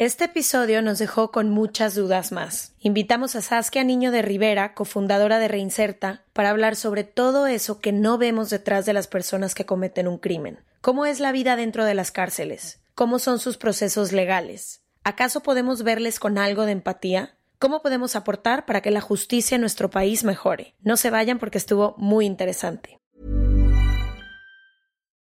Este episodio nos dejó con muchas dudas más. Invitamos a Saskia Niño de Rivera, cofundadora de Reinserta, para hablar sobre todo eso que no vemos detrás de las personas que cometen un crimen. ¿Cómo es la vida dentro de las cárceles? ¿Cómo son sus procesos legales? ¿Acaso podemos verles con algo de empatía? ¿Cómo podemos aportar para que la justicia en nuestro país mejore? No se vayan porque estuvo muy interesante.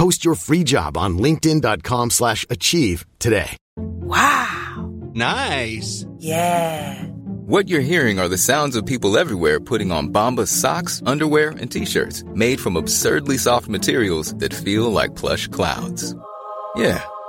Post your free job on linkedin.com/achieve slash achieve today. Wow. Nice. Yeah. What you're hearing are the sounds of people everywhere putting on Bombas socks, underwear, and t-shirts made from absurdly soft materials that feel like plush clouds. Yeah,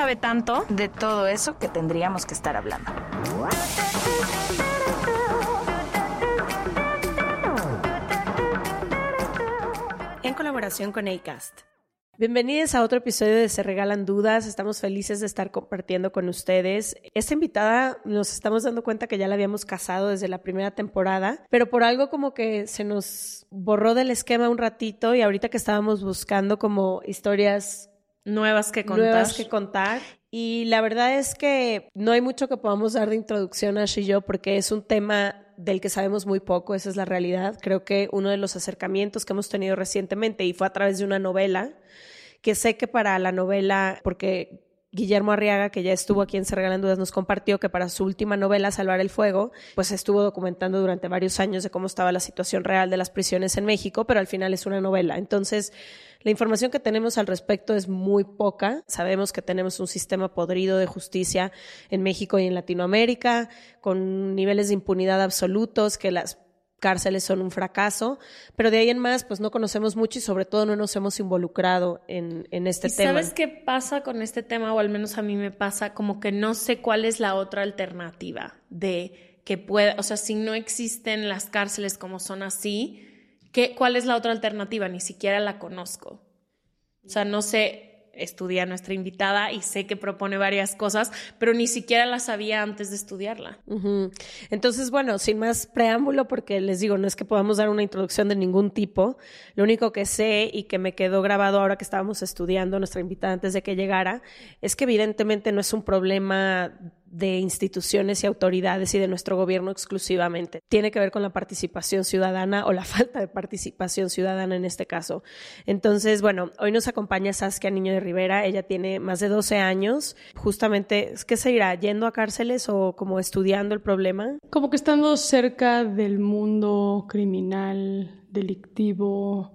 sabe tanto. de todo eso que tendríamos que estar hablando. en colaboración con ACAST. Bienvenidos a otro episodio de Se Regalan Dudas. Estamos felices de estar compartiendo con ustedes. Esta invitada nos estamos dando cuenta que ya la habíamos casado desde la primera temporada, pero por algo como que se nos borró del esquema un ratito y ahorita que estábamos buscando como historias Nuevas que contar. nuevas que contar. Y la verdad es que no hay mucho que podamos dar de introducción a y yo porque es un tema del que sabemos muy poco, esa es la realidad. Creo que uno de los acercamientos que hemos tenido recientemente y fue a través de una novela, que sé que para la novela, porque Guillermo Arriaga, que ya estuvo aquí en Se Regalan Dudas, nos compartió que para su última novela, Salvar el Fuego, pues estuvo documentando durante varios años de cómo estaba la situación real de las prisiones en México, pero al final es una novela. Entonces, la información que tenemos al respecto es muy poca. Sabemos que tenemos un sistema podrido de justicia en México y en Latinoamérica, con niveles de impunidad absolutos, que las cárceles son un fracaso, pero de ahí en más, pues no conocemos mucho y sobre todo no nos hemos involucrado en, en este ¿Y tema. ¿Sabes qué pasa con este tema? O al menos a mí me pasa como que no sé cuál es la otra alternativa de que pueda, o sea, si no existen las cárceles como son así, ¿qué, ¿cuál es la otra alternativa? Ni siquiera la conozco. O sea, no sé, estudia nuestra invitada y sé que propone varias cosas, pero ni siquiera la sabía antes de estudiarla. Entonces, bueno, sin más preámbulo, porque les digo, no es que podamos dar una introducción de ningún tipo. Lo único que sé y que me quedó grabado ahora que estábamos estudiando nuestra invitada antes de que llegara, es que evidentemente no es un problema de instituciones y autoridades y de nuestro gobierno exclusivamente. Tiene que ver con la participación ciudadana o la falta de participación ciudadana en este caso. Entonces, bueno, hoy nos acompaña Saskia Niño de Rivera. Ella tiene más de 12 años. Justamente, ¿qué se irá? ¿Yendo a cárceles o como estudiando el problema? Como que estando cerca del mundo criminal, delictivo,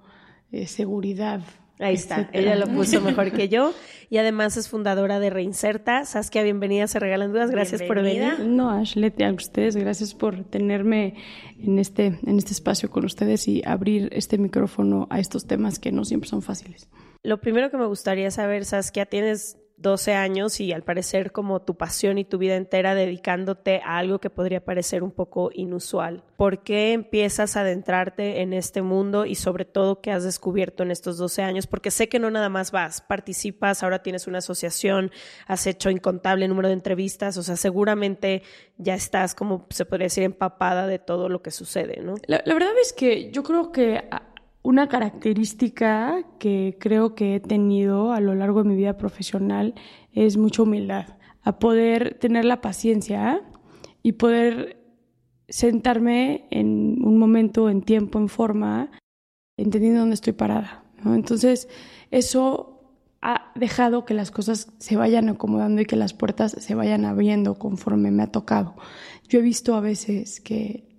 eh, seguridad. Ahí está, ella lo puso mejor que yo y además es fundadora de Reinserta. Saskia, bienvenida, se regalan dudas, gracias por venir. No, Ashley, a ustedes, gracias por tenerme en este, en este espacio con ustedes y abrir este micrófono a estos temas que no siempre son fáciles. Lo primero que me gustaría saber, Saskia, tienes 12 años y al parecer como tu pasión y tu vida entera dedicándote a algo que podría parecer un poco inusual. ¿Por qué empiezas a adentrarte en este mundo y sobre todo qué has descubierto en estos 12 años? Porque sé que no nada más vas, participas, ahora tienes una asociación, has hecho incontable número de entrevistas, o sea, seguramente ya estás como se podría decir empapada de todo lo que sucede, ¿no? La, verdad es que yo creo que una característica que creo que he tenido a lo largo de mi vida profesional es mucha humildad, a poder tener la paciencia y poder sentarme en un momento, en tiempo, en forma, entendiendo dónde estoy parada. Entonces, eso ha dejado que las cosas se vayan acomodando y que las puertas se vayan abriendo conforme me ha tocado. Yo he visto a veces que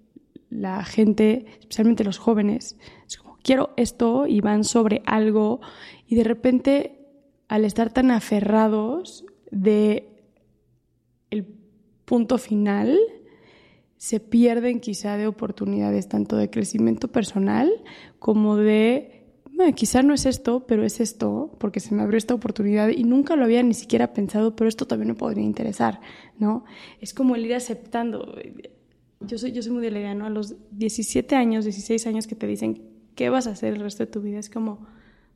la gente, especialmente los jóvenes, quiero esto y van sobre algo y de repente al estar tan aferrados de el punto final, se pierden quizá de oportunidades tanto de crecimiento personal como de, quizá no es esto, pero es esto, porque se me abrió esta oportunidad y nunca lo había ni siquiera pensado, pero esto también me podría interesar, ¿no? Es como el ir aceptando. Yo soy, yo soy muy de la idea, ¿no? A los 17 años, 16 años que te dicen, ¿qué vas a hacer el resto de tu vida? Es como,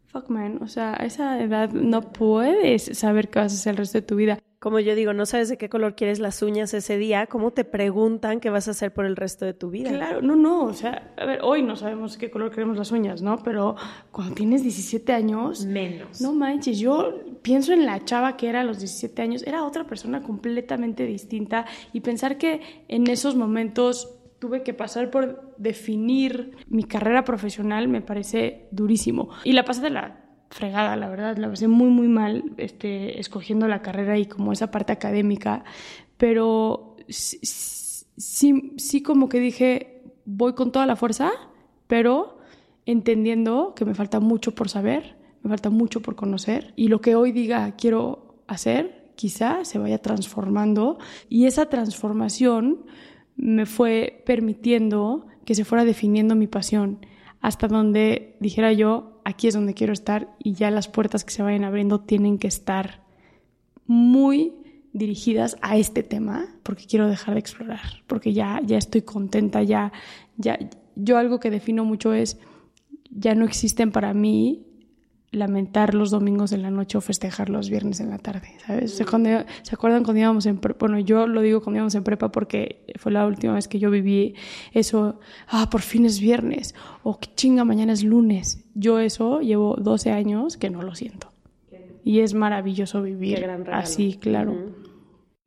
fuck man, o sea, a esa edad no puedes saber qué vas a hacer el resto de tu vida. Como yo digo, no sabes de qué color quieres las uñas ese día, ¿cómo te preguntan qué vas a hacer por el resto de tu vida? Claro, no, no, o sea, a ver, hoy no sabemos qué color queremos las uñas, ¿no? Pero cuando tienes 17 años... Menos. No manches, yo pienso en la chava que era a los 17 años, era otra persona completamente distinta y pensar que en esos momentos tuve que pasar por definir mi carrera profesional me parece durísimo. Y la pasé de la fregada, la verdad, la pasé muy, muy mal este, escogiendo la carrera y como esa parte académica, pero sí, sí como que dije, voy con toda la fuerza, pero entendiendo que me falta mucho por saber, me falta mucho por conocer y lo que hoy diga quiero hacer, quizá se vaya transformando y esa transformación me fue permitiendo que se fuera definiendo mi pasión hasta donde dijera yo, aquí es donde quiero estar y ya las puertas que se vayan abriendo tienen que estar muy dirigidas a este tema porque quiero dejar de explorar, porque ya, ya estoy contenta, ya, ya, yo algo que defino mucho es, ya no existen para mí lamentar los domingos en la noche o festejar los viernes en la tarde, ¿sabes? ¿Se, acuerdan cuando íbamos en prepa? Bueno, yo lo digo cuando íbamos en prepa porque fue la última vez que yo viví eso, ah, por fin es viernes, o qué chinga, mañana es lunes. Yo eso llevo 12 años que no lo siento. Y es maravilloso vivir así, claro.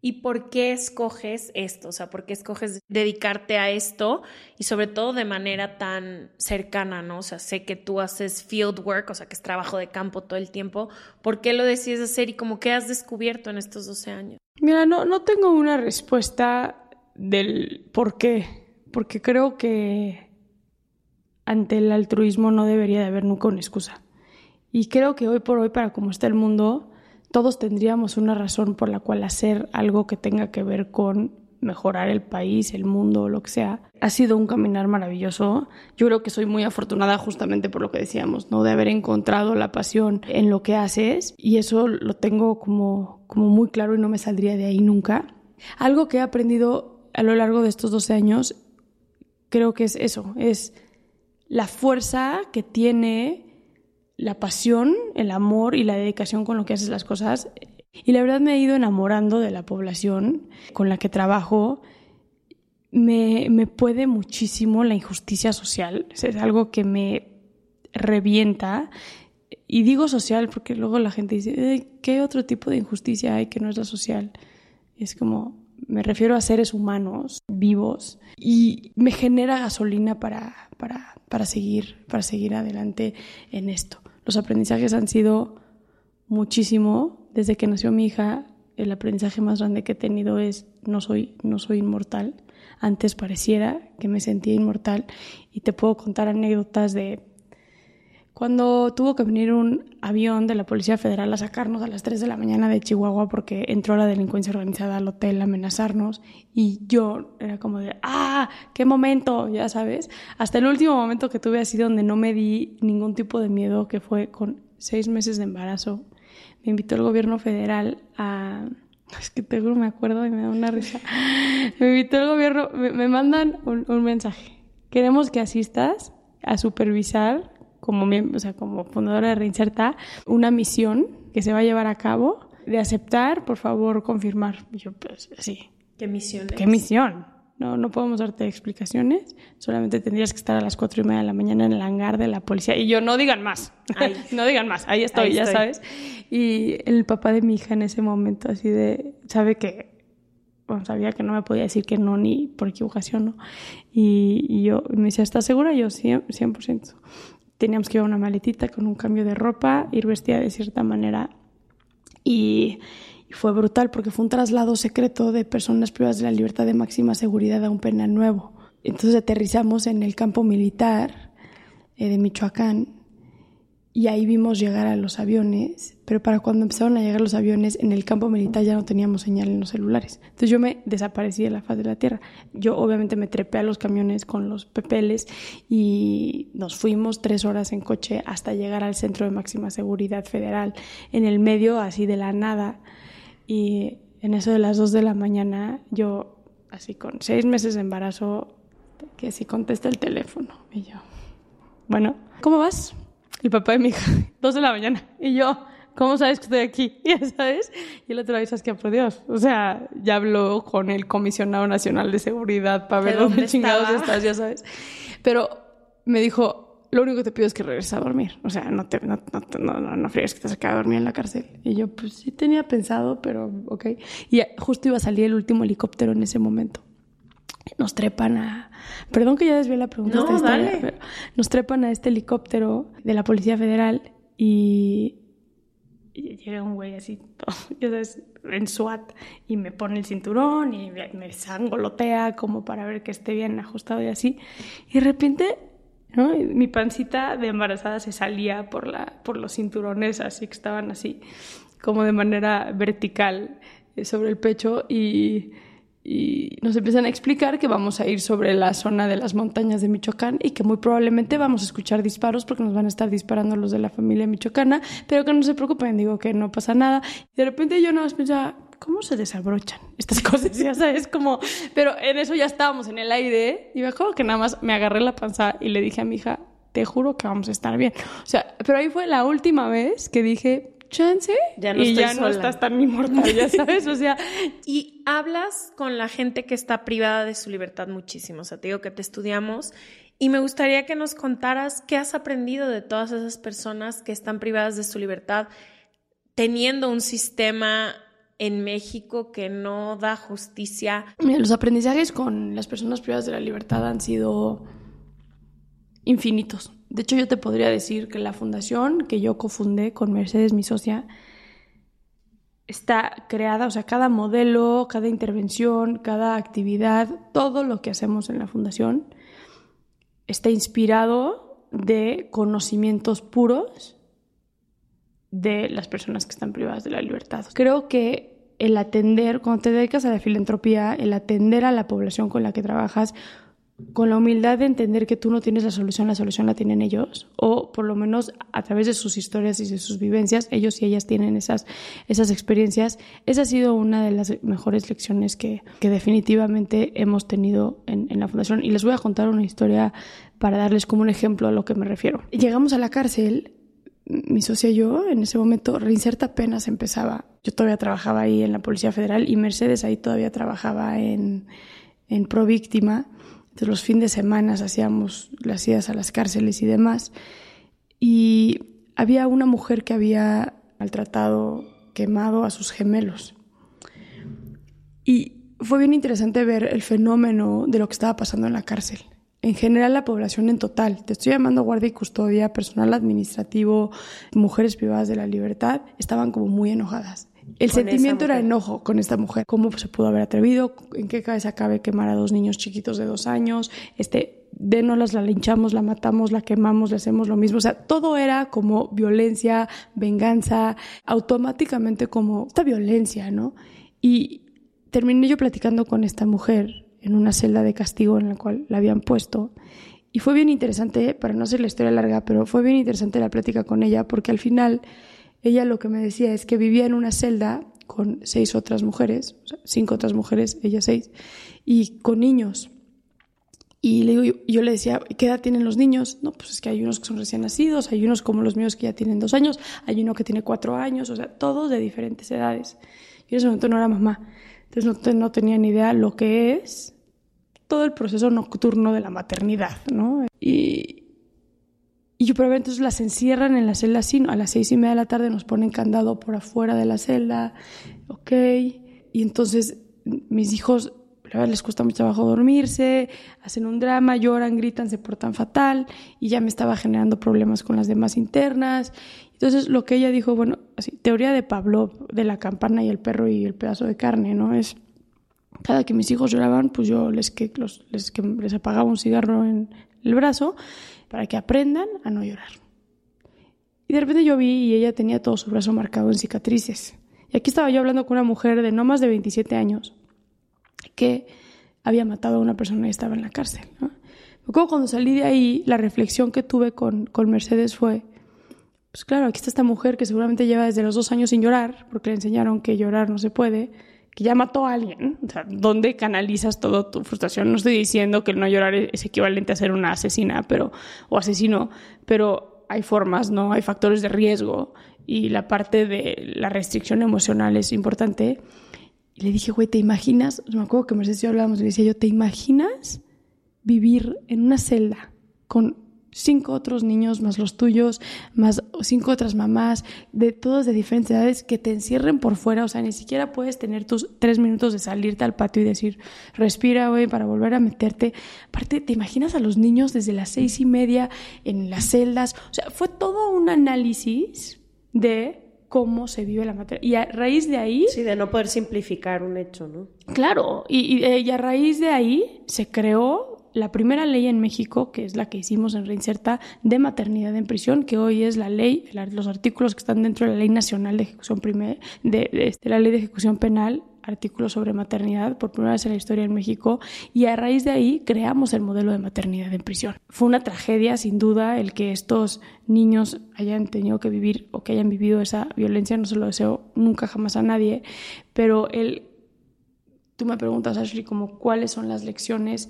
¿Y por qué escoges esto? O sea, ¿por qué escoges dedicarte a esto? Y sobre todo de manera tan cercana, ¿no? O sea, sé que tú haces field work, o sea, que es trabajo de campo todo el tiempo. ¿Por qué lo decides hacer y cómo qué has descubierto en estos 12 años? Mira, no, no tengo una respuesta del por qué, porque creo que ante el altruismo no debería de haber nunca una excusa. Y creo que hoy por hoy, para cómo está el mundo, todos tendríamos una razón por la cual hacer algo que tenga que ver con mejorar el país, el mundo, lo que sea. Ha sido un caminar maravilloso. Yo creo que soy muy afortunada justamente por lo que decíamos, ¿no? De haber encontrado la pasión en lo que haces y eso lo tengo como, como muy claro y no me saldría de ahí nunca. Algo que he aprendido a lo largo de estos 12 años creo que es eso, es la fuerza que tiene la pasión, el amor y la dedicación con lo que haces las cosas. Y la verdad me he ido enamorando de la población con la que trabajo. Me, me puede muchísimo la injusticia social. Es algo que me revienta. Y digo social porque luego la gente dice, ¿qué otro tipo de injusticia hay que no es la social? Es como, me refiero a seres humanos vivos y me genera gasolina para, para, para, seguir, para seguir adelante en esto. Los aprendizajes han sido muchísimo. Desde que nació mi hija, el aprendizaje más grande que he tenido es no soy, no soy inmortal. Antes pareciera que me sentía inmortal y te puedo contar anécdotas de cuando tuvo que venir un avión de la Policía Federal a sacarnos a las 3 de la mañana de Chihuahua porque entró la delincuencia organizada al hotel a amenazarnos y yo era como de, ah, qué momento, ya sabes. Hasta el último momento que tuve así donde no me di ningún tipo de miedo, que fue con seis meses de embarazo. Me invitó el gobierno federal a... Es que te juro, me acuerdo y me da una risa. Me invitó el gobierno, me, mandan un, un mensaje. Queremos que asistas a supervisar como, o sea, como fundadora de Reinserta, una misión que se va a llevar a cabo de aceptar, por favor, confirmar. yo, pues, sí. ¿Qué misión ¿Qué misión? no, no podemos darte explicaciones, solamente tendrías que estar a las cuatro y media de la mañana en el hangar de la policía. Y yo, no digan más, no digan más, ahí estoy, ya sabes. Y el papá de mi hija en ese momento, así de, sabe que, bueno, sabía que no me podía decir que no ni por equivocación, ¿no? Y, yo, me decía, ¿estás segura? Yo, 100%. 100%. Teníamos que llevar una maletita con un cambio de ropa, ir vestida de cierta manera. Y fue brutal porque fue un traslado secreto de personas privadas de la libertad de máxima seguridad a un penal nuevo. Entonces aterrizamos en el campo militar eh, de Michoacán y ahí vimos llegar a los aviones, pero para cuando empezaron a llegar los aviones en el campo militar ya no teníamos señal en los celulares. Entonces yo me desaparecí de la faz de la tierra. Yo obviamente me trepé a los camiones con los pepeles y nos fuimos tres horas en coche hasta llegar al centro de máxima seguridad federal en el medio así de la nada y en eso de las 2 de la mañana, yo, así con seis meses de embarazo, que si contesta el teléfono. Y yo, bueno, ¿cómo vas? El papá de mi hija, 2 de la mañana. Y yo, ¿cómo sabes que estoy aquí? Ya sabes. Y el otro día, ¿sabes que Por Dios. O sea, ya habló con el comisionado nacional de seguridad para ver dónde, chingados estás, ya sabes. Pero me dijo, lo único que te pido es que regreses a dormir. O sea, no te, no, no, no, no, que te quedado a dormir en la cárcel. Y yo, pues sí tenía pensado, pero ok. Y justo iba a salir el último helicóptero en ese momento. Nos trepan a... Perdón que ya desvié la pregunta. No, dale. pero nos trepan a este helicóptero de la Policía Federal y, y llega un güey así, todo, ya sabes, en SWAT, y me pone el cinturón y me sangolotea como para ver que esté bien ajustado y así. Y de repente mi pancita de embarazada se salía por, la, por los cinturones, así que estaban así, como de manera vertical eh, sobre el pecho y, y nos empiezan a explicar que vamos a ir sobre la zona de las montañas de Michoacán y que muy probablemente vamos a escuchar disparos porque nos van a estar disparando los de la familia michoacana, pero que no se preocupen, digo que no pasa nada. Y de repente yo no pensaba, ¿cómo se desabrochan estas cosas? Ya sabes, como, pero en eso ya estábamos en el aire y me acuerdo que nada más me agarré la panza y le dije a mi hija, te juro que vamos a estar bien. O sea, pero ahí fue la última vez que dije, chance, ya no y ya no estás tan inmortal, ya sabes, o sea. y hablas con la gente que está privada de su libertad muchísimo, o sea, te digo que te estudiamos y me gustaría que nos contaras qué has aprendido de todas esas personas que están privadas de su libertad teniendo un sistema en México que no da justicia. los aprendizajes con las personas privadas de la libertad han sido infinitos. De hecho, yo te podría decir que la fundación que yo cofundé con Mercedes, mi socia, está creada, o sea, cada modelo, cada intervención, cada actividad, todo lo que hacemos en la fundación está inspirado de conocimientos puros de las personas que están privadas de la libertad. Creo que el atender, cuando te dedicas a la filantropía, el atender a la población con la que trabajas, con la humildad de entender que tú no tienes la solución, la solución la tienen ellos, o por lo menos a través de sus historias y de sus vivencias, ellos y ellas tienen esas, esas experiencias. Esa ha sido una de las mejores lecciones que, que definitivamente hemos tenido en, en la fundación. Y les voy a contar una historia para darles como un ejemplo a lo que me refiero. Llegamos a la cárcel mi socia y yo, en ese momento, Reinserta apenas empezaba. Yo todavía trabajaba ahí en la Policía Federal y Mercedes ahí todavía trabajaba en, en Pro Víctima. Entonces, los fines de semana hacíamos las idas a las cárceles y demás. Y había una mujer que había maltratado, quemado a sus gemelos. Y fue bien interesante ver el fenómeno de lo que estaba pasando en la cárcel en general la población en total, te estoy llamando guardia y custodia, personal administrativo, mujeres privadas de la libertad, estaban como muy enojadas. El sentimiento era enojo con esta mujer. ¿Cómo se pudo haber atrevido? ¿En qué cabeza cabe quemar a dos niños chiquitos de dos años? Este, dénolas, la linchamos, la matamos, la quemamos, le hacemos lo mismo. O sea, todo era como violencia, venganza, automáticamente como esta violencia, ¿no? Y terminé yo platicando con esta mujer en una celda de castigo en la cual la habían puesto. Y fue bien interesante, para no hacer la historia larga, pero fue bien interesante la plática con ella, porque al final ella lo que me decía es que vivía en una celda con seis otras mujeres, cinco otras mujeres, ella seis, y con niños. Y le digo, yo le decía, ¿qué edad tienen los niños? No, pues es que hay unos que son recién nacidos, hay unos como los míos que ya tienen dos años, hay uno que tiene cuatro años, o sea, todos de diferentes edades. Yo en ese momento no era mamá, entonces no, tenía ni idea lo que es todo el proceso nocturno de la maternidad, ¿no? Y, y yo, pero entonces las encierran en la celda así, a las seis y media de la tarde nos ponen candado por afuera de la celda, ok, y entonces mis hijos les cuesta mucho trabajo dormirse, hacen un drama, lloran, gritan, se portan fatal. Y ya me estaba generando problemas con las demás internas. Entonces lo que ella dijo, bueno, así, teoría de Pablo, de la campana y el perro y el pedazo de carne, ¿no? Es cada que mis hijos lloraban, pues yo les, que, les, que, les apagaba un cigarro en el brazo para que aprendan a no llorar. Y de repente yo vi y ella tenía todo su brazo marcado en cicatrices. Y aquí estaba yo hablando con una mujer de no más de 27 años que había matado a una persona y estaba en la cárcel. ¿no? cuando salí de ahí, la reflexión que tuve con, con Mercedes fue, pues claro, aquí está esta mujer que seguramente lleva desde los dos años sin llorar, porque le enseñaron que llorar no se puede, que ya mató a alguien. O sea, ¿dónde canalizas toda tu frustración? No estoy diciendo que el no llorar es equivalente a ser una asesina pero, o asesino, pero hay formas, ¿no? Hay factores de riesgo y la parte de la restricción emocional es importante. Y le dije, güey, ¿te imaginas? Me acuerdo que Mercedes y yo hablábamos y decía yo, ¿te imaginas vivir en una celda con cinco otros niños, más los tuyos, más cinco otras mamás, de todos de diferentes edades, que te encierren por fuera, o sea, ni siquiera puedes tener tus tres minutos de salirte al patio y decir, respira, güey, para volver a meterte. Aparte, ¿te imaginas a los niños desde las seis y media en las celdas? O sea, fue todo un análisis de cómo se vive la materia. Y a raíz de ahí... Sí, de no poder simplificar un hecho, ¿no? Claro, y, y, a raíz de ahí se creó la primera ley en México, que es la que hicimos en Reinserta, de maternidad en prisión, que hoy es la ley, los artículos que están dentro de la Ley Nacional de Ejecución de, de, de la Ley de Ejecución Penal artículos sobre maternidad por primera vez en la historia en México y a raíz de ahí creamos el modelo de maternidad en prisión. Fue una tragedia, sin duda, el que estos niños hayan tenido que vivir o que hayan vivido esa violencia, no se lo deseo nunca jamás a nadie, pero el, tú me preguntas, Ashley, como cuáles son las lecciones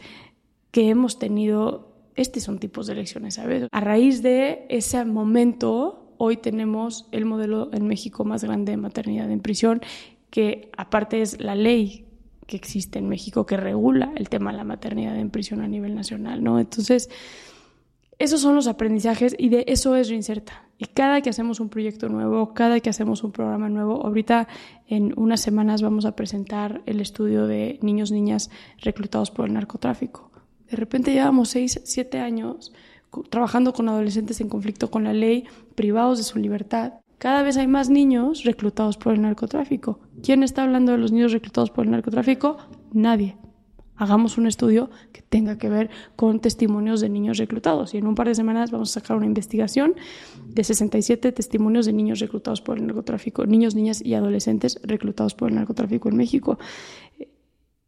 que hemos tenido, estos son tipos de lecciones, ¿sabes? A raíz de ese momento, hoy tenemos el modelo en México más grande de maternidad en prisión que aparte es la ley que existe en México que regula el tema de la maternidad en prisión a nivel nacional, ¿no? Entonces, esos son los aprendizajes y de eso es Reinserta. Y cada que hacemos un proyecto nuevo, cada que hacemos un programa nuevo, ahorita en unas semanas vamos a presentar el estudio de niños, niñas reclutados por el narcotráfico. De repente llevamos seis, siete años trabajando con adolescentes en conflicto con la ley, privados de su libertad, cada vez hay más niños reclutados por el narcotráfico. ¿Quién está hablando de los niños reclutados por el narcotráfico? Nadie. Hagamos un estudio que tenga que ver con testimonios de niños reclutados. Y en un par de semanas vamos a sacar una investigación de 67 testimonios de niños reclutados por el narcotráfico, niños, niñas y adolescentes reclutados por el narcotráfico en México.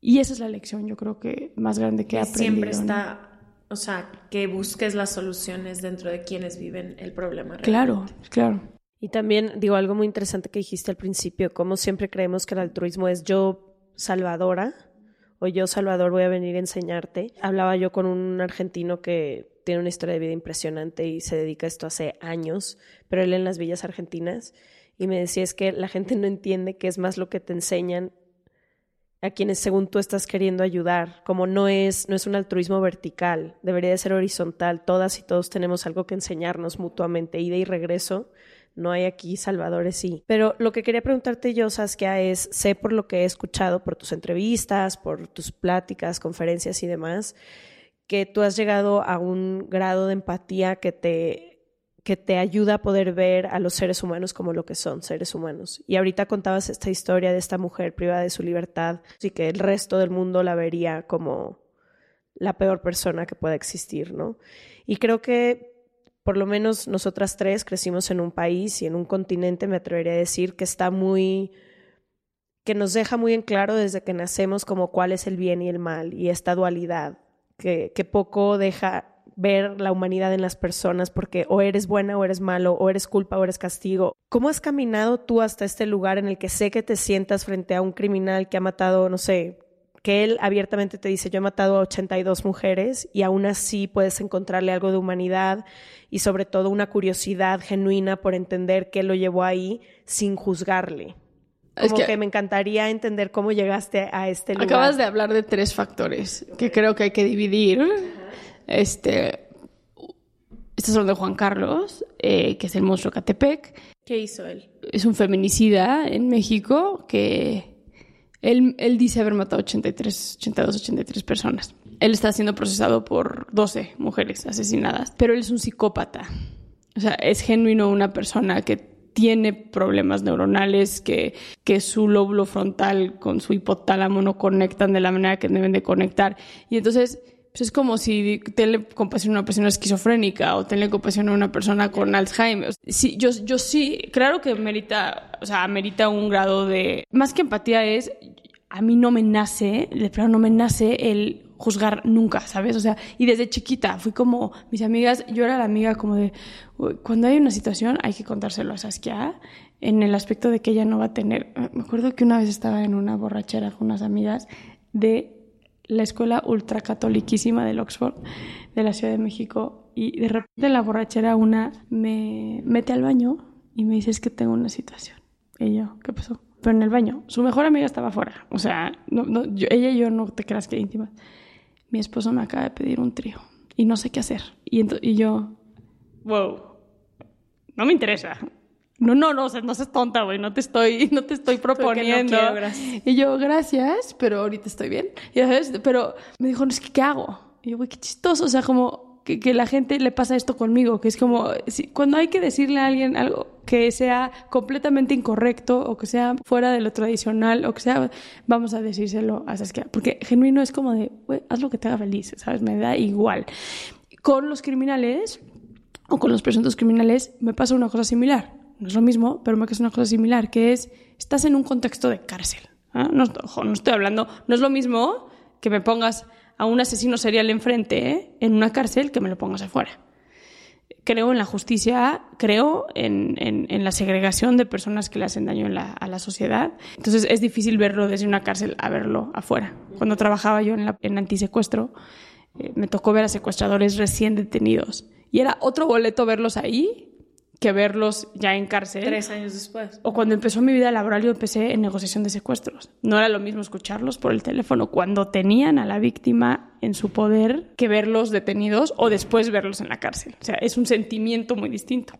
Y esa es la lección, yo creo que más grande que he aprendido. Siempre está, o sea, que busques las soluciones dentro de quienes viven el problema. Claro, claro. Y también digo algo muy interesante que dijiste al principio, como siempre creemos que el altruismo es yo salvadora o yo salvador voy a venir a enseñarte. Hablaba yo con un argentino que tiene una historia de vida impresionante y se dedica a esto hace años, pero él en las villas argentinas y me decía es que la gente no entiende que es más lo que te enseñan a quienes según tú estás queriendo ayudar, como no es no es un altruismo vertical, debería de ser horizontal, todas y todos tenemos algo que enseñarnos mutuamente, ida y regreso no hay aquí salvadores, sí. Pero lo que quería preguntarte yo, Saskia, es, sé por lo que he escuchado, por tus entrevistas, por tus pláticas, conferencias y demás, que tú has llegado a un grado de empatía que te que te ayuda a poder ver a los seres humanos como lo que son, seres humanos. Y ahorita contabas esta historia de esta mujer privada de su libertad y que el resto del mundo la vería como la peor persona que pueda existir, ¿no? Y creo que por lo menos nosotras tres crecimos en un país y en un continente, me atrevería a decir, que está muy, que nos deja muy en claro desde que nacemos como cuál es el bien y el mal y esta dualidad, que, que poco deja ver la humanidad en las personas porque o eres buena o eres malo, o eres culpa o eres castigo. ¿Cómo has caminado tú hasta este lugar en el que sé que te sientas frente a un criminal que ha matado, no sé, que él abiertamente te dice, yo he matado a 82 mujeres y aún así puedes encontrarle algo de humanidad y sobre todo una curiosidad genuina por entender qué lo llevó ahí sin juzgarle. Como Es que, que- me encantaría entender cómo llegaste a este lugar. Acabas de hablar de tres factores que creo que hay que dividir. Este, estos son de Juan Carlos, eh, que es el monstruo Catepec. ¿Qué hizo él? Es un feminicida en México que él, él dice haber matado 83, 82, 83 personas. Él está siendo procesado por 12 mujeres asesinadas, pero él es un psicópata. O sea, es genuino una persona que tiene problemas neuronales, que, que su lóbulo frontal con su hipotálamo no conectan de la manera que deben de conectar. Y entonces, pues es como si tenle compasión a una persona esquizofrénica o tenle compasión a una persona con Alzheimer. Sí, yo, yo sí, claro que merita, o sea, merita un grado de... Más que empatía es, a mí no me nace, de plano no me nace el juzgar nunca, ¿sabes? O sea, y desde chiquita fui como, mis amigas, yo era la amiga como de, "Uy, cuando hay una situación hay que contárselo a Saskia en el aspecto de que ella no va a tener. Me acuerdo que una vez estaba en una borrachera con unas amigas de la escuela ultracatoliquísima del Oxford, de la Ciudad de México, y de repente en la borrachera una me mete al baño y me dice, es que tengo una situación. Y yo, ¿qué pasó? Pero en el baño, su mejor amiga estaba afuera. O sea, no, no, ella y yo no te creas que íntimas. Mi esposo me acaba de pedir un trío y no sé qué hacer. Y, y yo, wow, no me interesa. No, no, no, o sea, no seas tonta, güey, no te estoy, no te estoy proponiendo. quiero, gracias. Y yo, gracias, pero ahorita estoy bien. Y, ¿sabes? Pero me dijo, no, es que, ¿qué hago? Y yo, güey, qué chistoso, o sea, como que, que la gente le pasa esto conmigo, que es como, si- cuando hay que decirle a alguien algo que sea completamente incorrecto o que sea fuera de lo tradicional o que sea, vamos a decírselo a Saskia. Porque genuino es como de, güey, haz lo que te haga feliz, ¿sabes? Me da igual. Con los criminales o con los presuntos criminales me pasa una cosa similar. No es lo mismo, pero me pasa una cosa similar, que es, estás en un contexto de cárcel. ¿ah? No, estoy hablando, no es lo mismo que me pongas a un asesino serial enfrente ¿eh? en una cárcel que me lo pongas afuera. Creo en la justicia, creo en, en- la segregación de personas que le hacen daño la- a la sociedad. Entonces es difícil verlo desde una cárcel a verlo afuera. Cuando trabajaba yo en, la, en antisecuestro, eh, me tocó ver a secuestradores recién detenidos. Y era otro boleto verlos ahí que verlos ya en cárcel. Tres años después. O cuando empezó mi vida laboral, yo empecé en negociación de secuestros. No era lo mismo escucharlos por el teléfono cuando tenían a la víctima en su poder que verlos detenidos o después verlos en la cárcel. O sea, es un sentimiento muy distinto.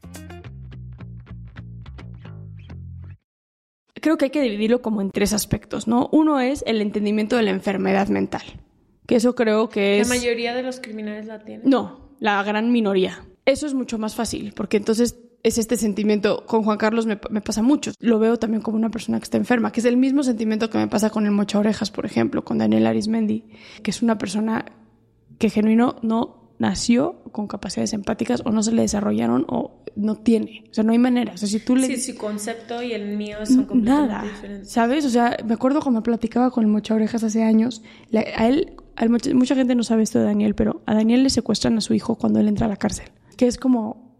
Creo que hay que dividirlo como en tres aspectos, ¿no? Uno es el entendimiento de la enfermedad mental, que eso creo que es... La mayoría de los criminales la tienen. No, la gran minoría. Eso es mucho más fácil, porque entonces es este sentimiento, con Juan Carlos me, me, pasa mucho, lo veo también como una persona que está enferma, que es el mismo sentimiento que me pasa con el Mocha Orejas, por ejemplo, con Daniel Arismendi, que es una persona que genuino no nació con capacidades empáticas o no se le desarrollaron o no tiene. O sea, no hay manera. O sea, si tú le... Sí, su concepto y el mío son completamente Nada, diferentes. ¿sabes? O sea, me acuerdo cuando platicaba con el Mocha Orejas hace años, la- a él, a él mucha, gente no sabe esto de Daniel, pero a Daniel le secuestran a su hijo cuando él entra a la cárcel, que es como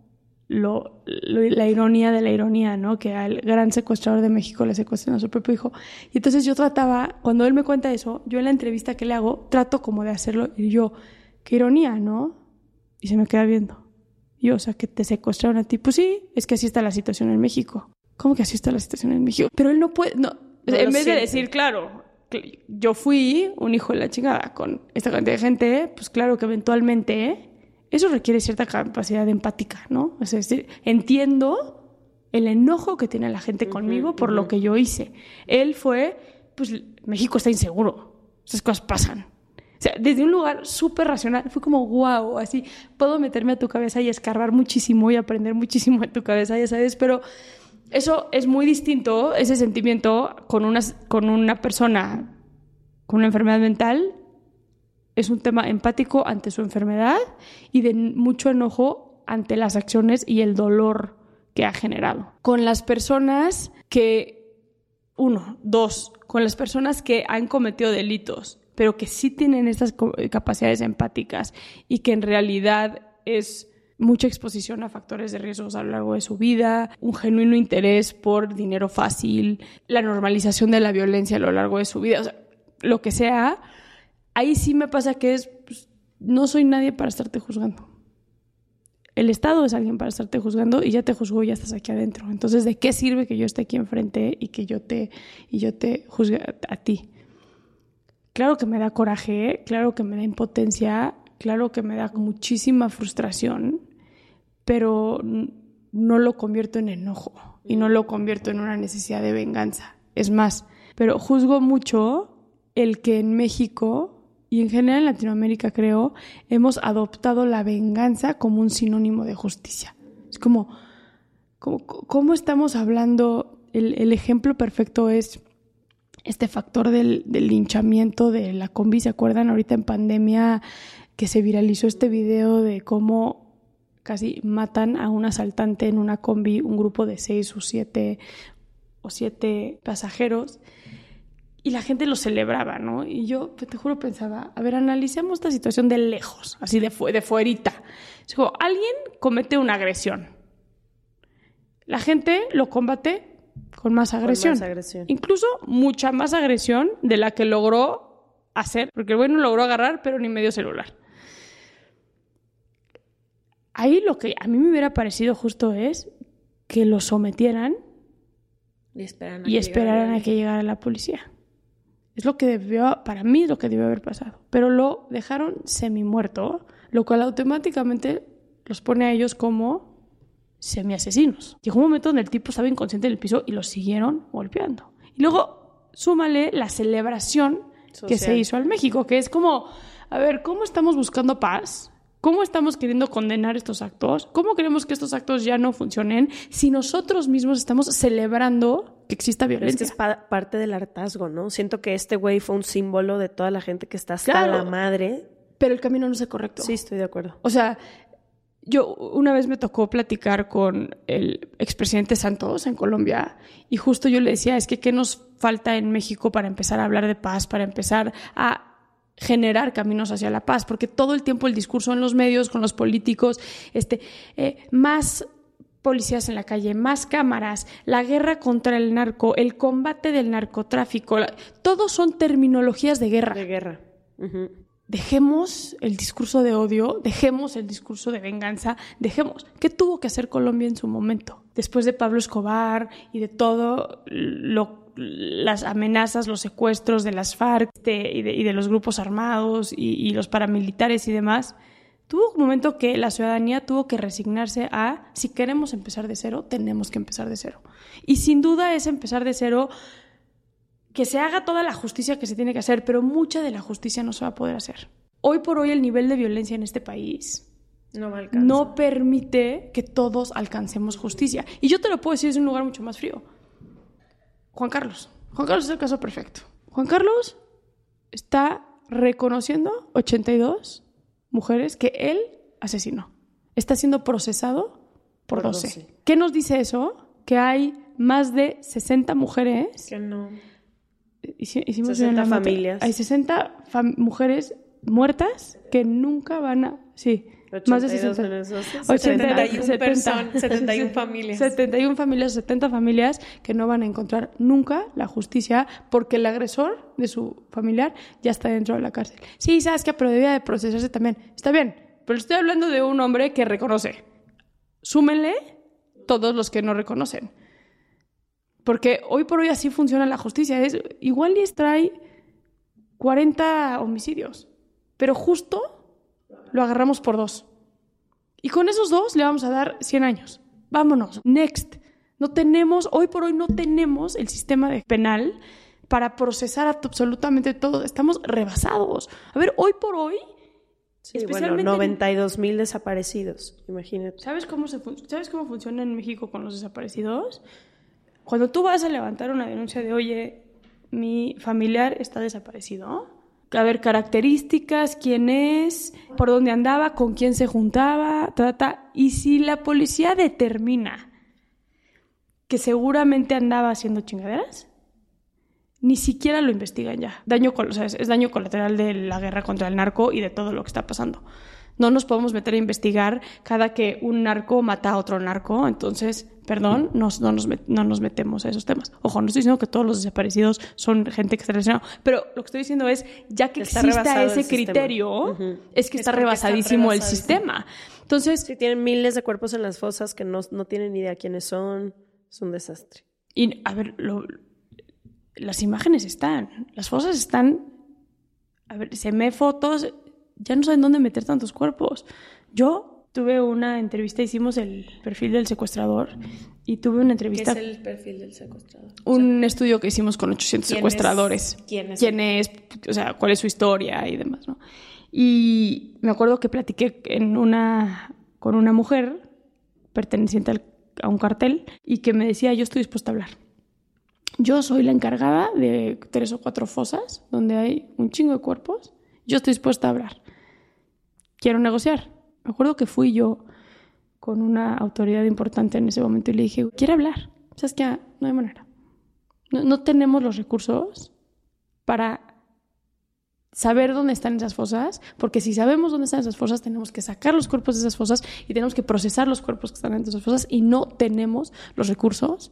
lo, lo- la ironía de la ironía, ¿no? Que al gran secuestrador de México le secuestran a su propio hijo. Y entonces yo trataba, cuando él me cuenta eso, yo en la entrevista que le hago, trato como de hacerlo y yo, qué ironía, ¿no? Y se me queda viendo. Yo, o sea, que te secuestraron a ti. Pues sí, es que así está la situación en México. ¿Cómo que así está la situación en México? Pero él no puede, no, No en vez de decir, claro, yo fui un hijo de la chingada con esta cantidad de gente, pues claro que eventualmente eso requiere cierta capacidad empática, ¿no? Es decir, entiendo el enojo que tiene la gente conmigo por lo que yo hice. Él fue, pues México está inseguro, esas cosas pasan. Sea, desde un lugar súper racional, fue como, wow, así, puedo meterme a tu cabeza y escarbar muchísimo y aprender muchísimo de tu cabeza, ya sabes, pero eso es muy distinto, ese sentimiento, con una, con una persona con una enfermedad mental, es un tema empático ante su enfermedad y de mucho enojo ante las acciones y el dolor que ha generado. Con las personas que, uno, dos, con las personas que han cometido delitos, pero que sí tienen estas co- capacidades empáticas y que en realidad es mucha exposición a factores de riesgos a lo largo de su vida, un genuino interés por dinero fácil, la normalización de la violencia a lo largo de su vida, o sea, lo que sea, ahí sí me pasa que es, pues, no soy nadie para estarte juzgando. El Estado es alguien para estarte juzgando y ya te juzgó y ya estás aquí adentro. Entonces, ¿de qué sirve que yo esté aquí enfrente y que yo te, y yo te juzgue a ti? Claro que me da coraje, claro que me da impotencia, claro que me da muchísima frustración, pero no lo convierto en enojo y no lo convierto en una necesidad de venganza. Es más, pero juzgo mucho el que en México y en general en Latinoamérica creo, hemos adoptado la venganza como un sinónimo de justicia. Es como, ¿cómo estamos hablando? El ejemplo perfecto es este factor del, del linchamiento de la combi. ¿Se acuerdan ahorita en pandemia que se viralizó este video de cómo casi matan a un asaltante en una combi, un grupo de seis o siete o siete pasajeros? Y la gente lo celebraba, ¿no? Y yo, te juro, pensaba, a ver, analicemos esta situación de lejos, así de, fu de fuerita. Como, alguien comete una agresión. La gente lo combate con más agresión. más agresión. Incluso mucha más agresión de la que logró hacer, porque el güey no logró agarrar, pero ni medio celular. Ahí lo que a mí me hubiera parecido justo es que lo sometieran Y esperan a y que esperaran llegara a que llegara la policía. Es lo que debió, para mí es lo que debió haber pasado. Pero lo dejaron semi muerto, lo cual automáticamente los pone a ellos como semi asesinos. Llegó un momento donde el tipo estaba inconsciente en el piso y lo siguieron golpeando. Y luego súmale la celebración que se Social. hizo al México, que es como, a ver, ¿cómo estamos buscando paz? ¿Cómo estamos queriendo condenar estos actos? ¿Cómo queremos que estos actos ya no funcionen si nosotros mismos estamos celebrando que exista Pero es que violencia? es pa- parte del hartazgo, ¿no? Siento que este güey fue un símbolo de toda la gente que está hasta Claro. la madre. Pero el camino no es el correcto. Sí, estoy de acuerdo. O sea, yo una vez me tocó platicar con el expresidente Santos en Colombia y justo yo le decía, es que ¿qué nos falta en México para empezar a hablar de paz, para empezar a generar caminos hacia la paz? Porque todo el tiempo el discurso en los medios, con los políticos, este, eh, más policías en la calle, más cámaras, la guerra contra el narco, el combate del narcotráfico, la- todos son terminologías de guerra. De guerra. Dejemos el discurso de odio, dejemos el discurso de venganza, dejemos. ¿Qué tuvo que hacer Colombia en su momento? Después de Pablo Escobar y de todo las amenazas, los secuestros de las FARC de- y, de, los grupos armados y los paramilitares y demás, tuvo un momento que la ciudadanía tuvo que resignarse a, si queremos empezar de cero, tenemos que empezar de cero. Y sin duda es empezar de cero que se haga toda la justicia que se tiene que hacer, pero mucha de la justicia no se va a poder hacer. Hoy por hoy el nivel de violencia en este país No permite que todos alcancemos justicia. Y yo te lo puedo decir, es un lugar mucho más frío. Juan Carlos. Juan Carlos es el caso perfecto. Juan Carlos está reconociendo 82 mujeres que él asesinó. Está siendo procesado por, Por 12. 12. ¿Qué nos dice eso? Que hay más de 60 mujeres Que no. Hici- hicimos 60 bien la nota. familias. Hay 60 fam- mujeres muertas que nunca van a... Sí, más de 82 60. menos 12, 71 70. personas, 71 familias. 71 familias, 70 familias que no van a encontrar nunca la justicia porque el agresor de su familiar ya está dentro de la cárcel. Sí, sabes que pero debía de procesarse también. Está bien, pero estoy hablando de un hombre que reconoce. Súmenle todos los que no reconocen. Porque hoy por hoy así funciona la justicia. Es, igual y trae 40 homicidios, pero justo lo agarramos por dos. Y con esos dos le vamos a dar 100 años. Vámonos, next. No tenemos, hoy por hoy no tenemos el sistema de penal para procesar absolutamente todo. Estamos rebasados. A ver, hoy por hoy, Sí, bueno, especialmente... 92 mil desaparecidos, imagínate. ¿Sabes cómo, se ¿Sabes cómo funciona en México con los desaparecidos? Cuando tú vas a levantar una denuncia de, oye, mi familiar está desaparecido, a ver, características, quién es, por dónde andaba, con quién se juntaba, ta, ta, y si la policía determina que seguramente andaba haciendo chingaderas, ni siquiera lo investigan ya. Daño, o es daño colateral de la guerra contra el narco y de todo lo que está pasando. No nos podemos meter a investigar cada que un narco mata a otro narco, entonces, perdón, nos- no, nos, met- no nos metemos a esos temas. Ojo, no estoy diciendo que todos los desaparecidos son gente que está relacionada, pero lo que estoy diciendo es, ya que Está exista ese criterio, es que Es está rebasadísimo el sistema. Entonces, Sí, tienen miles de cuerpos en las fosas que no, no tienen idea quiénes son. Es un desastre. Y, a ver, lo- las imágenes están, las fosas están. A ver, se me fotos, ya no saben dónde meter tantos cuerpos. Yo tuve una entrevista, hicimos el perfil del secuestrador y tuve una ¿Qué entrevista, es el perfil del secuestrador? un estudio que hicimos con 800 ¿quién es- secuestradores. quién es? ¿Quién es? O sea, cuál es su historia y demás, ¿no? Y me acuerdo que platiqué en una, con una mujer perteneciente al- a un cartel y que me decía, yo estoy dispuesta a hablar. Yo soy la encargada de tres o cuatro fosas donde hay un chingo de cuerpos. Yo estoy dispuesta a hablar. Quiero negociar. Me acuerdo que fui yo con una autoridad importante en ese momento y le dije, quiero hablar. ¿Sabes qué? No hay manera. No, no tenemos los recursos para saber dónde están esas fosas, porque si sabemos dónde están esas fosas, tenemos que sacar los cuerpos de esas fosas y tenemos que procesar los cuerpos que están dentro de esas fosas y no tenemos los recursos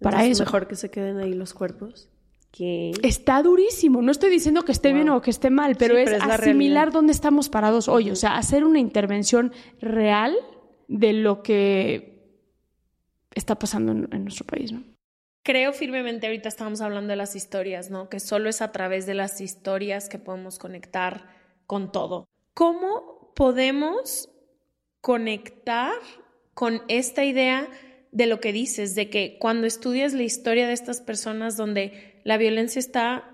para Entonces, eso. mejor que se queden ahí los cuerpos. Que... Está durísimo. No estoy diciendo que esté bien o que esté mal, pero Sí, es pero es la asimilar dónde estamos parados hoy. O sea, hacer una intervención real de lo que está pasando en, en nuestro país, ¿no? Creo firmemente, ahorita estábamos hablando de las historias, ¿no? Que solo es a través de las historias que podemos conectar con todo. ¿Cómo podemos conectar con esta idea de lo que dices, de que cuando estudias la historia de estas personas donde la violencia está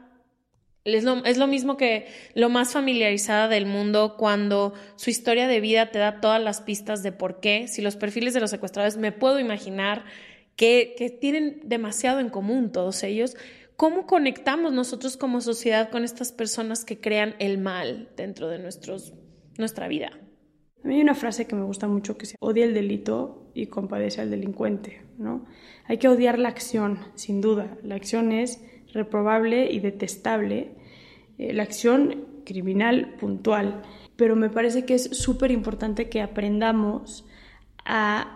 es lo, es lo mismo que lo más familiarizada del mundo cuando su historia de vida te da todas las pistas de por qué. Si los perfiles de los secuestradores me puedo imaginar que, que tienen demasiado en común todos ellos. ¿Cómo conectamos nosotros como sociedad con estas personas que crean el mal dentro de nuestros, nuestra vida? A mí hay una frase que me gusta mucho que se odia el delito y compadece al delincuente, ¿no? Hay que odiar la acción, sin duda. La acción es reprobable y detestable. Eh, la acción criminal puntual. Pero me parece que es súper importante que aprendamos a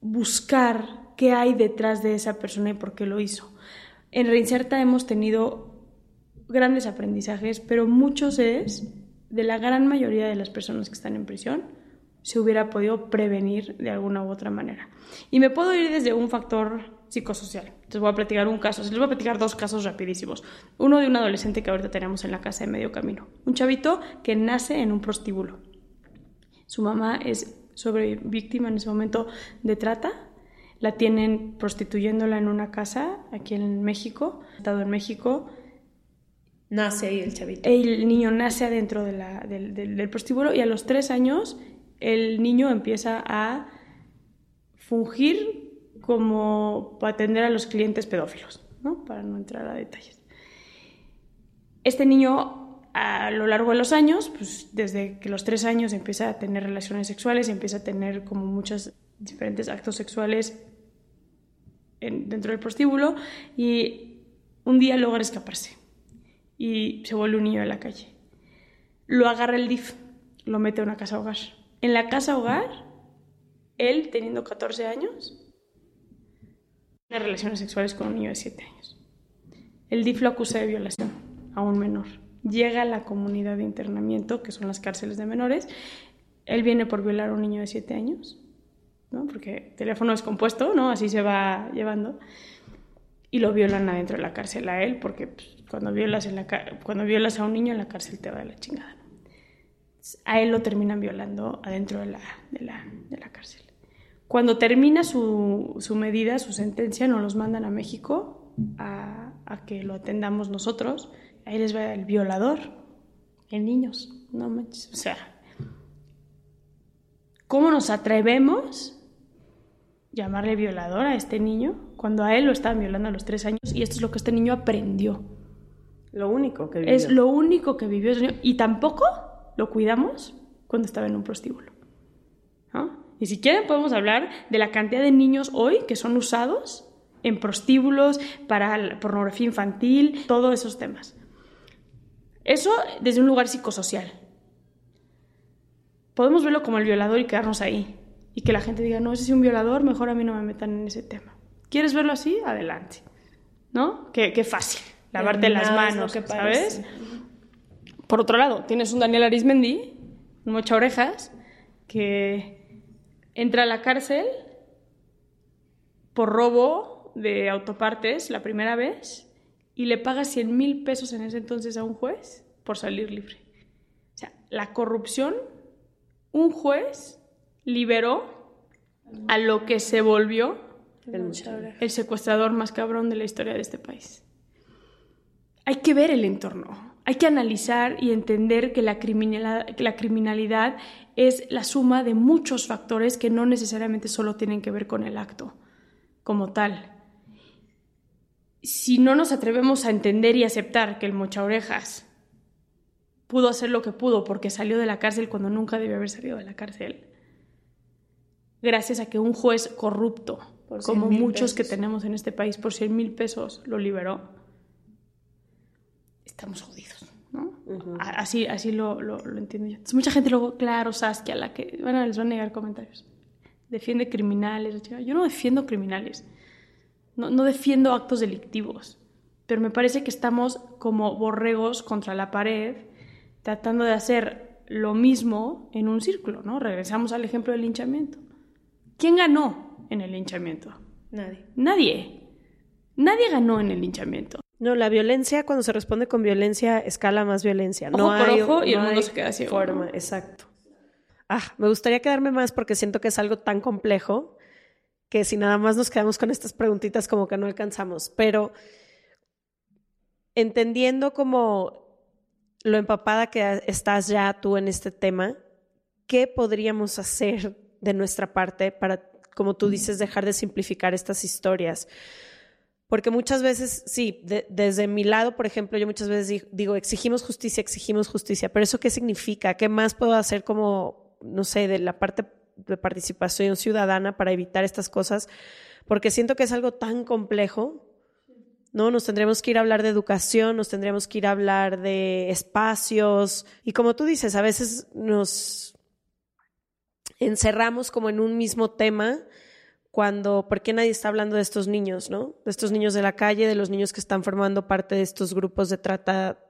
buscar qué hay detrás de esa persona y por qué lo hizo. En Reinserta hemos tenido grandes aprendizajes, pero muchos es de la gran mayoría de las personas que están en prisión se hubiera podido prevenir de alguna u otra manera. Y me puedo ir desde un factor psicosocial. Les voy a platicar un caso, les voy a platicar dos casos rapidísimos. Uno de un adolescente que ahorita tenemos en la casa de medio camino. Un chavito que nace en un prostíbulo. Su mamá es sobre víctima en ese momento de trata. La tienen prostituyéndola en una casa aquí en México, estado en México. Nace ahí el chavito. El niño nace adentro de la, del, del, del prostíbulo y a los tres años el niño empieza a fungir como para atender a los clientes pedófilos, ¿no? para no entrar a detalles. Este niño a lo largo de los años, pues desde que los tres años empieza a tener relaciones sexuales, empieza a tener como muchos diferentes actos sexuales en, dentro del prostíbulo y un día logra escaparse y se vuelve un niño de la calle. Lo agarra el DIF, lo mete a una casa hogar. En la casa hogar, él teniendo 14 años, tiene relaciones sexuales con un niño de 7 años. El DIF lo acusa de violación a un menor. Llega a la comunidad de internamiento, que son las cárceles de menores. Él viene por violar a un niño de 7 años, ¿no? porque teléfono descompuesto, ¿no? así se va llevando. Y lo violan adentro de la cárcel a él, porque pues, cuando, violas en la, cuando violas a un niño en la cárcel te va de la chingada. ¿no? A él lo terminan violando adentro de la, de la, de la cárcel. Cuando termina su, su, medida, su sentencia, nos los mandan a México a, a, que lo atendamos nosotros. Ahí les va el violador en niños. No manches. O sea, ¿cómo nos atrevemos a llamarle violador a este niño cuando a él lo estaban violando a los tres años? Y esto es lo que este niño aprendió. Lo único que vivió. Es lo único que vivió ese niño. Y tampoco lo cuidamos cuando estaba en un prostíbulo. ¿No? Y si quieren podemos hablar de la cantidad de niños hoy que son usados en prostíbulos, para la pornografía infantil, todos esos temas. Eso desde un lugar psicosocial. Podemos verlo como el violador y quedarnos ahí. Y que la gente diga, no, ese es un violador, mejor a mí no me metan en ese tema. ¿Quieres verlo así? Adelante. ¿No? Qué, qué fácil. Lavarte las manos, ¿sabes? Por otro lado, tienes un Daniel Arismendi, un mocha orejas, que entra a la cárcel por robo de autopartes la primera vez y le paga 100 mil pesos en ese entonces a un juez por salir libre. O sea, la corrupción, un juez liberó a lo que se volvió El, el secuestrador más cabrón de la historia de este país. Hay que ver el entorno. Hay que analizar y entender que la, criminalidad, que la, criminalidad, es la suma de muchos factores que no necesariamente solo tienen que ver con el acto como tal. Si no nos atrevemos a entender y aceptar que el mocha orejas pudo hacer lo que pudo porque salió de la cárcel cuando nunca debió haber salido de la cárcel, gracias a que un juez corrupto, como muchos pesos. que tenemos en este país, por 100 mil pesos lo liberó, estamos jodidos, ¿no? Uh -huh. Así, así lo, lo, lo, entiendo yo. Entonces, mucha gente luego, claro, Saskia, la que, bueno, les van a negar comentarios. Defiende criminales. Yo no defiendo criminales. No, no defiendo actos delictivos. Pero me parece que estamos como borregos contra la pared, tratando de hacer lo mismo en un círculo, ¿no? Regresamos al ejemplo del linchamiento. ¿Quién ganó en el linchamiento? Nadie. Nadie. Nadie ganó en el linchamiento. No, la violencia, cuando se responde con violencia, escala más violencia. Ojo no por hay, ojo y el no mundo hay se queda ciego. Forma, exacto. Ah, me gustaría quedarme más porque siento que es algo tan complejo que si nada más nos quedamos con estas preguntitas como que no alcanzamos. Pero entendiendo como lo empapada que estás ya tú en este tema, ¿qué podríamos hacer de nuestra parte para, como tú dices, dejar de simplificar estas historias? Porque muchas veces, sí, de, desde mi lado, por ejemplo, yo muchas veces digo, exigimos justicia, exigimos justicia, pero ¿eso qué significa? ¿Qué más puedo hacer como, no sé, de la parte de participación ciudadana para evitar estas cosas? Porque siento que es algo tan complejo, ¿no? Nos tendremos que ir a hablar de educación, nos tendríamos que ir a hablar de espacios, y como tú dices, a veces nos encerramos como en un mismo tema cuando, ¿por qué nadie está hablando de estos niños, no? De estos niños de la calle, de los niños que están formando parte de estos grupos de trata.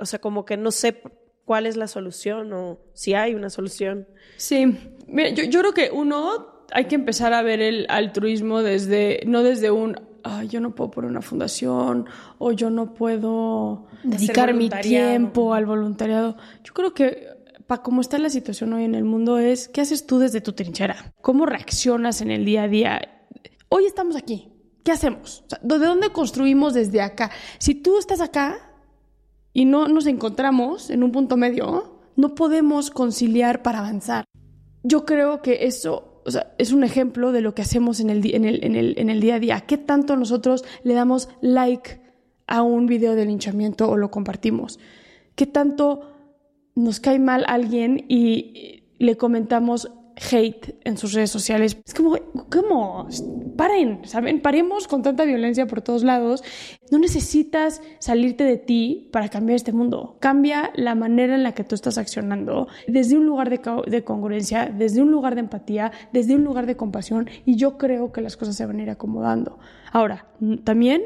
O sea, como que no sé cuál es la solución o si hay una solución. Sí, Mira, yo, yo creo que uno hay que empezar a ver el altruismo desde, no desde un, "Ay, yo no puedo poner una fundación o yo no puedo dedicar mi tiempo al voluntariado. Yo creo que para cómo está la situación hoy en el mundo es, ¿qué haces tú desde tu trinchera? ¿Cómo reaccionas en el día a día? Hoy estamos aquí. ¿Qué hacemos? O sea, ¿De dónde construimos desde acá? Si tú estás acá y no nos encontramos en un punto medio, no podemos conciliar para avanzar. Yo creo que eso o sea, es un ejemplo de lo que hacemos en el, en, el, en, el, en el día a día. ¿Qué tanto nosotros le damos like a un video de linchamiento o lo compartimos? ¿Qué tanto nos cae mal alguien y le comentamos hate en sus redes sociales? Es como, ¿cómo? Paren, ¿saben? Paremos con tanta violencia por todos lados. No necesitas salirte de ti para cambiar este mundo. Cambia la manera en la que tú estás accionando desde un lugar de, de congruencia, desde un lugar de empatía, desde un lugar de compasión y yo creo que las cosas se van a ir acomodando. Ahora, también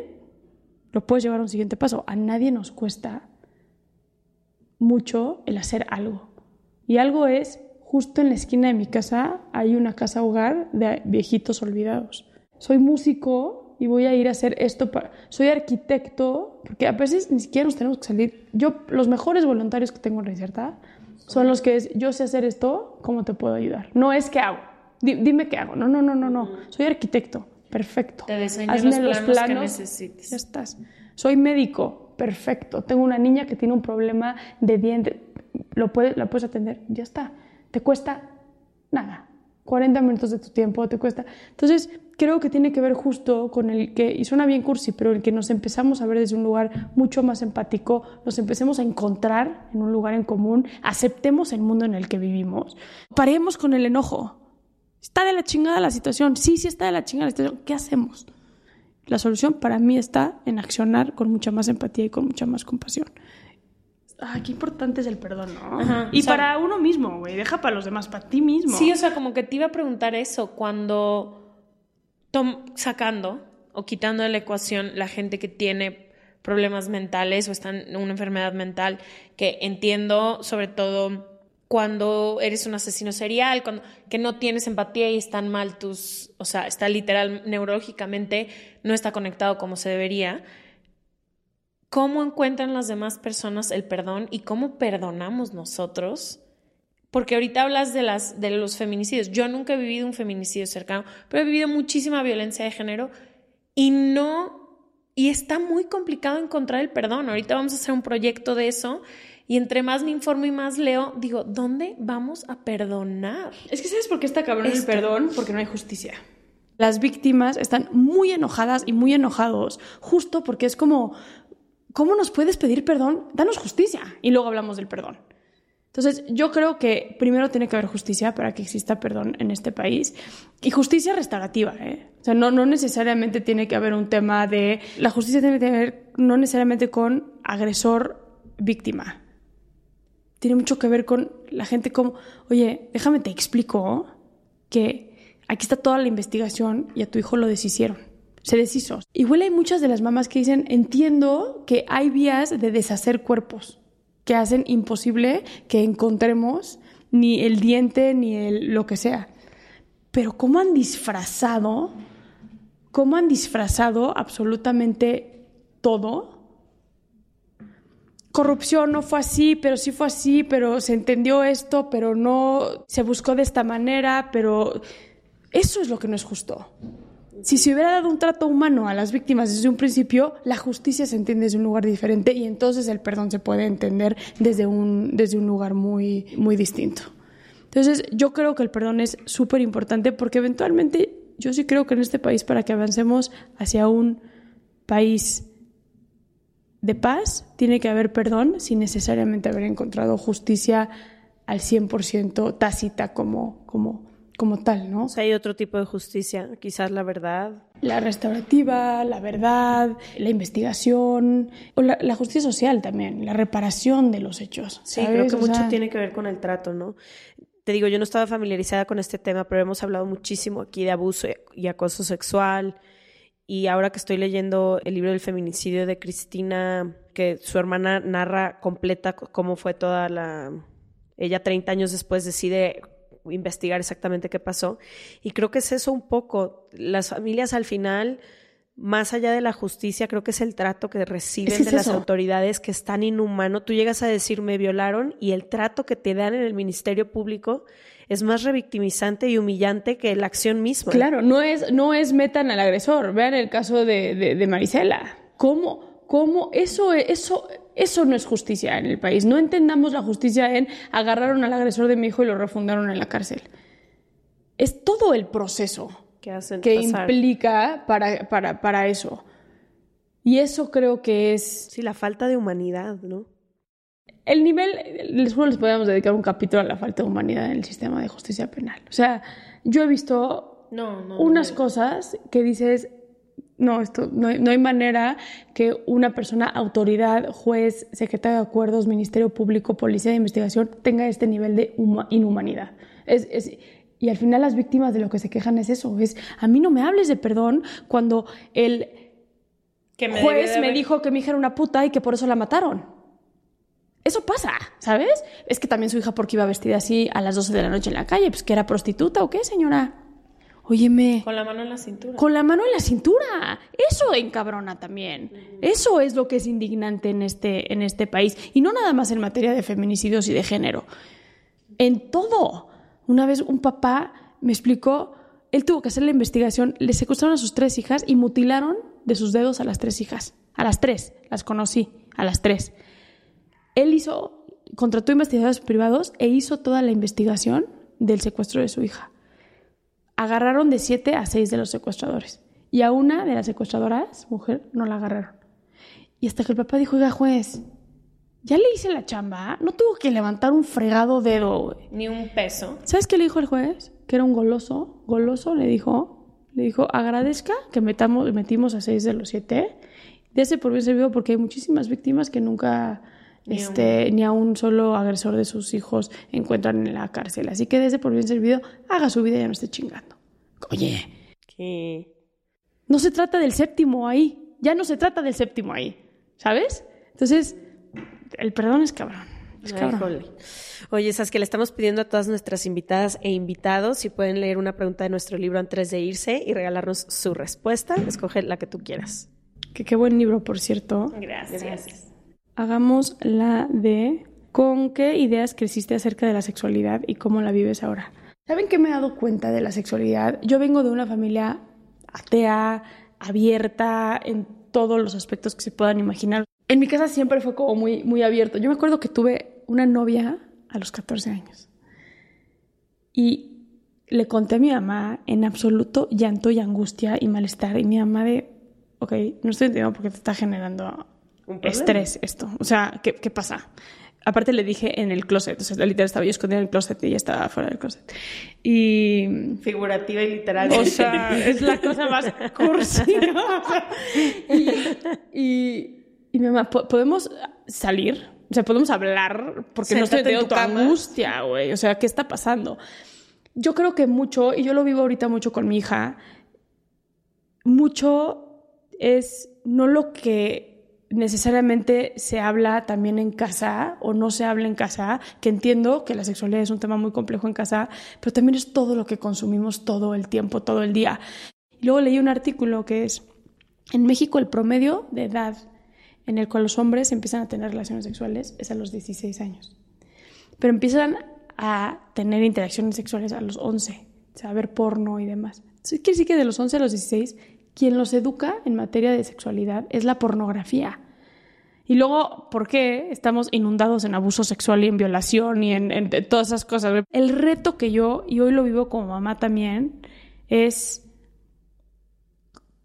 lo puedes llevar a un siguiente paso. A nadie nos cuesta mucho el hacer algo. Y algo es, justo en la esquina de mi casa hay una casa hogar de viejitos olvidados. Soy músico y voy a ir a hacer esto para... Soy arquitecto, porque a veces ni siquiera nos tenemos que salir. Yo, los mejores voluntarios que tengo en Recerta son los que es, yo sé hacer esto, ¿cómo te puedo ayudar? No es qué hago. Di- dime qué hago. No, no, no, no, no. Soy arquitecto. Perfecto. Te diseño Hazme los planos que necesites. Ya estás. Soy médico. Perfecto. Tengo una niña que tiene un problema de diente. Lo puedes, la puedes atender. Ya está. Te cuesta nada. 40 minutos de tu tiempo te cuesta. Entonces, creo que tiene que ver justo con el que, y suena bien cursi, pero el que nos empezamos a ver desde un lugar mucho más empático, nos empecemos a encontrar en un lugar en común, aceptemos el mundo en el que vivimos, paremos con el enojo. Está de la chingada la situación. Sí, sí está de la chingada la situación. ¿Qué hacemos? La solución para mí está en accionar con mucha más empatía y con mucha más compasión. Ah, qué importante es el perdón, ¿no? Ajá, y o sea- para uno mismo, güey. Deja para los demás, para ti mismo. Sí, o sea, como que te iba a preguntar eso, cuando tom- sacando o quitando de la ecuación la gente que tiene problemas mentales o está en una enfermedad mental, que entiendo sobre todo cuando eres un asesino serial, cuando que no tienes empatía y están mal tus, o sea, está literal neurológicamente no está conectado como se debería. ¿Cómo encuentran las demás personas el perdón y cómo perdonamos nosotros? Porque ahorita hablas de, las, de los feminicidios. Yo nunca he vivido un feminicidio cercano, pero he vivido muchísima violencia de género y no, y está muy complicado encontrar el perdón. Ahorita vamos a hacer un proyecto de eso y entre más me informo y más leo, digo, ¿dónde vamos a perdonar? Es que ¿sabes por qué está cabrón el perdón? Porque no hay justicia. Las víctimas están muy enojadas y muy enojados, justo porque es como, ¿cómo nos puedes pedir perdón? Danos justicia. Y luego hablamos del perdón. Entonces, yo creo que primero tiene que haber justicia para que exista perdón en este país. Y justicia restaurativa, ¿eh? O sea, no, no necesariamente tiene que haber un tema de... La justicia tiene que ver no necesariamente con agresor-víctima. Tiene mucho que ver con la gente como, oye, déjame te explico que aquí está toda la investigación y a tu hijo lo deshicieron. Se deshizo. Igual hay muchas de las mamás que dicen, entiendo que hay vías de deshacer cuerpos que hacen imposible que encontremos ni el diente ni el lo que sea. Pero cómo han disfrazado, cómo han disfrazado absolutamente todo. Corrupción no fue así, pero sí fue así, pero se entendió esto, pero no se buscó de esta manera, pero eso es lo que no es justo. Si se hubiera dado un trato humano a las víctimas desde un principio, la justicia se entiende desde un lugar diferente y entonces el perdón se puede entender desde un, desde un lugar muy, muy distinto. Entonces, yo creo que el perdón es súper importante porque eventualmente yo sí creo que en este país, para que avancemos hacia un país de paz, tiene que haber perdón sin necesariamente haber encontrado justicia al 100% tácita como, como, como tal, ¿no? O sea, hay otro tipo de justicia, quizás la verdad. La restaurativa, la verdad, la investigación, o la, la justicia social también, la reparación de los hechos. Sí, ¿sabes? creo que O mucho sea, tiene que ver con el trato, ¿no? te digo, yo no estaba familiarizada con este tema, pero hemos hablado muchísimo aquí de abuso y acoso sexual. Y ahora que estoy leyendo el libro del feminicidio de Cristina, que su hermana narra completa cómo fue toda la... Ella 30 años después decide investigar exactamente qué pasó. Y creo que es eso un poco. Las familias al final más allá de la justicia, creo que es el trato que reciben de las autoridades que es tan inhumano. Tú llegas a decir me violaron y el trato que te dan en el Ministerio Público es más revictimizante y humillante que la acción misma. Claro, no es, no es metan al agresor. Vean el caso de, de, Marisela. ¿Cómo? ¿Cómo? Eso, eso, eso no es justicia en el país. No entendamos la justicia en agarraron al agresor de mi hijo y lo refundaron en la cárcel. Es todo el proceso que, implica para, para, para eso. Y eso creo que es... Sí, la falta de humanidad, ¿no? El nivel, después les podemos dedicar un capítulo a la falta de humanidad en el sistema de justicia penal. O sea, yo he visto unas cosas que dices, no, esto, no, no, hay manera que una persona, autoridad, juez, secretario de acuerdos, Ministerio Público, Policía de Investigación, tenga este nivel de inhumanidad. Es, es, y al final las víctimas de lo que se quejan es eso, es a mí no me hables de perdón cuando el juez me dijo que mi hija era una puta y que por eso la mataron. Eso pasa, ¿sabes? Es que también su hija porque iba vestida así a las 12 de la noche en la calle, pues que era prostituta o qué, señora. Óyeme. Con la mano en la cintura. Con la mano en la cintura. Eso encabrona también. Eso es lo que es indignante en este, en este país. Y no nada más en materia de feminicidios y de género. En todo. Una vez un papá me explicó, él tuvo que hacer la investigación, le secuestraron a sus tres hijas y mutilaron de sus dedos a las tres hijas. A las tres, las conocí, a las tres. Él hizo, contrató investigadores privados e hizo toda la investigación del secuestro de su hija. Agarraron de siete a seis de los secuestradores. Y a una de las secuestradoras, mujer, no la agarraron. Y hasta que el papá dijo, oiga, juez, ya le hice la chamba, no tuvo que levantar un fregado dedo, Ni un peso. ¿Sabes qué le dijo el juez? Que era un goloso. Goloso le dijo, le dijo, agradezca que metamos, metimos a seis de los siete. Dese por bien servido porque hay muchísimas víctimas que nunca, este, ni a un solo agresor de sus hijos encuentran en la cárcel. Así que dese por bien servido, haga su vida y ya no esté chingando. Oye. ¿Qué? No se trata del séptimo ahí. Ya no se trata del séptimo ahí. ¿Sabes? Entonces el perdón es cabrón. Es cabrón. Oye, esas que le estamos pidiendo a todas nuestras invitadas e invitados si pueden leer una pregunta de nuestro libro antes de irse y regalarnos su respuesta. Escoge la que tú quieras. Que qué buen libro, por cierto. Gracias. Hagamos la de ¿con qué ideas creciste acerca de la sexualidad y cómo la vives ahora? ¿Saben qué me he dado cuenta de la sexualidad? Yo vengo de una familia atea, abierta en todos los aspectos que se puedan imaginar en mi casa siempre fue como muy, muy abierto. Yo me acuerdo que tuve una novia a los 14 años. Y le conté a mi mamá en absoluto llanto y angustia y malestar. Y mi mamá de, ok, no estoy entendiendo por qué te está generando estrés esto. O sea, ¿qué, ¿qué, pasa? Aparte le dije en el closet, o sea, literal estaba yo escondida en el closet y ella estaba fuera del closet. Y... Figurativa y literal. O sea, es la cosa más cursi, y y mi mamá, ¿podemos salir? O sea, podemos hablar porque no estoy de tu angustia, güey. O sea, ¿qué está pasando? Yo creo que mucho, y yo lo vivo ahorita mucho con mi hija, mucho es no lo que necesariamente se habla también en casa o no se habla en casa, que entiendo que la sexualidad es un tema muy complejo en casa, pero también es todo lo que consumimos todo el tiempo, todo el día. Y luego leí un artículo que es, en México el promedio de edad en el cual los hombres empiezan a tener relaciones sexuales es a los 16 años. Pero empiezan a tener interacciones sexuales a los 11, o sea, a ver porno y demás. Quiere decir que de los 11 a los 16, quien los educa en materia de sexualidad es la pornografía. Y luego, ¿por qué estamos inundados en abuso sexual y en violación y en, todas esas cosas? El reto que yo, y hoy lo vivo como mamá también, es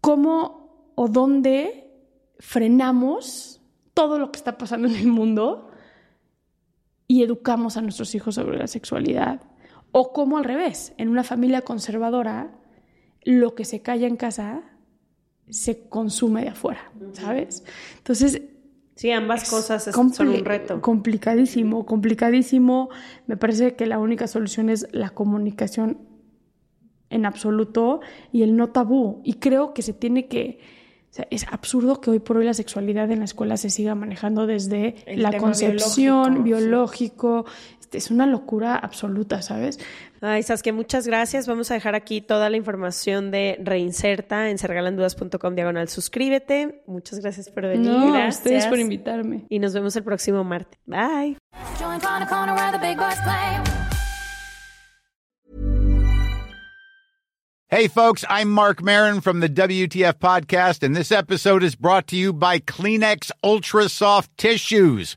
cómo o dónde frenamos todo lo que está pasando en el mundo y educamos a nuestros hijos sobre la sexualidad. O como al revés, en una familia conservadora, lo que se calla en casa se consume de afuera, ¿sabes? Entonces... Sí, ambas cosas es, son un reto. Complicadísimo, complicadísimo. Me parece que la única solución es la comunicación en absoluto y el no tabú. Y creo que se tiene que... O sea, es absurdo que hoy por hoy la sexualidad en la escuela se siga manejando desde la concepción, biológico. Este, es una locura absoluta, ¿sabes? Ay, que muchas gracias. Vamos a dejar aquí toda la información de Reinserta en sergalandudas.com diagonal suscríbete. Muchas gracias por venir. No, gracias. ustedes por invitarme. Y nos vemos el próximo martes. Bye. Hey, folks, I'm Mark Marin from the WTF Podcast, and this episode is brought to you by Kleenex Ultra Soft Tissues